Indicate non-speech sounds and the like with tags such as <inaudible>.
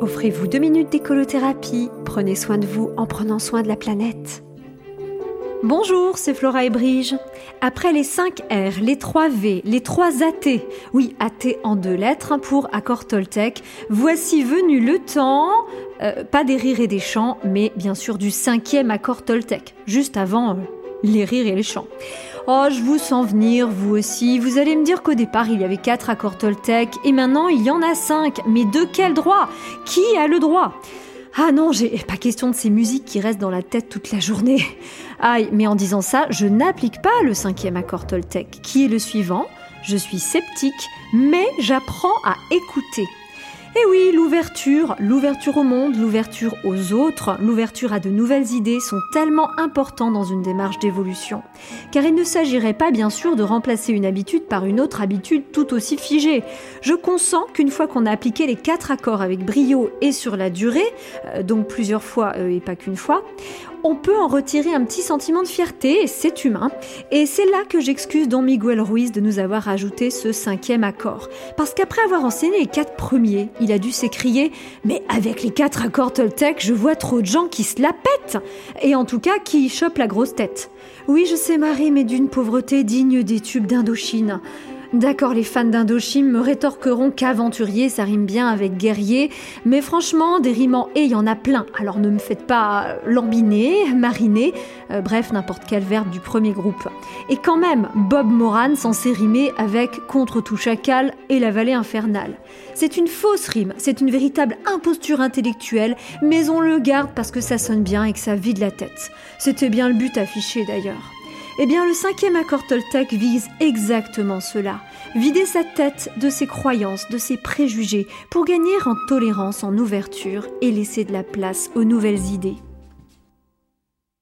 Offrez-vous deux minutes d'écolothérapie. Prenez soin de vous en prenant soin de la planète. Bonjour, c'est Flora et Brige. Après les 5 R, les 3 V, les 3 AT, oui, AT en deux lettres hein, pour accord Toltec, voici venu le temps, euh, pas des rires et des chants, mais bien sûr du cinquième accord Toltec, juste avant euh, les rires et les chants. Oh, je vous sens venir, vous aussi. Vous allez me dire qu'au départ, il y avait 4 accords Toltec, et maintenant, il y en a 5. Mais de quel droit? Qui a le droit? Ah non, j'ai pas question de ces musiques qui restent dans la tête toute la journée. Aïe, mais en disant ça, je n'applique pas le cinquième accord Toltec, qui est le suivant. Je suis sceptique, mais j'apprends à écouter. Et oui, l'ouverture, l'ouverture au monde, l'ouverture aux autres, l'ouverture à de nouvelles idées sont tellement importants dans une démarche d'évolution. Car il ne s'agirait pas bien sûr de remplacer une habitude par une autre habitude tout aussi figée. Je consens qu'une fois qu'on a appliqué les quatre accords avec brio et sur la durée, euh, donc plusieurs fois euh, et pas qu'une fois, on peut en retirer un petit sentiment de fierté, c'est humain. Et c'est là que j'excuse Don Miguel Ruiz de nous avoir ajouté ce cinquième accord. Parce qu'après avoir enseigné les quatre premiers, il a dû s'écrier Mais avec les quatre accords Toltec, je vois trop de gens qui se la pètent Et en tout cas, qui chopent la grosse tête. Oui, je sais, Marie, mais d'une pauvreté digne des tubes d'Indochine. D'accord, les fans d'Indochine me rétorqueront qu'aventurier, ça rime bien avec guerrier, mais franchement, des rimants et il y en a plein. Alors ne me faites pas lambiner, <laughs> mariner, euh, bref, n'importe quel verbe du premier groupe. Et quand même, Bob Moran censé rimer avec contre tout chacal et la vallée infernale. C'est une fausse rime, c'est une véritable imposture intellectuelle, mais on le garde parce que ça sonne bien et que ça vide la tête. C'était bien le but affiché d'ailleurs. Eh bien, le cinquième accord Toltec vise exactement cela. Vider sa tête de ses croyances, de ses préjugés, pour gagner en tolérance, en ouverture et laisser de la place aux nouvelles idées.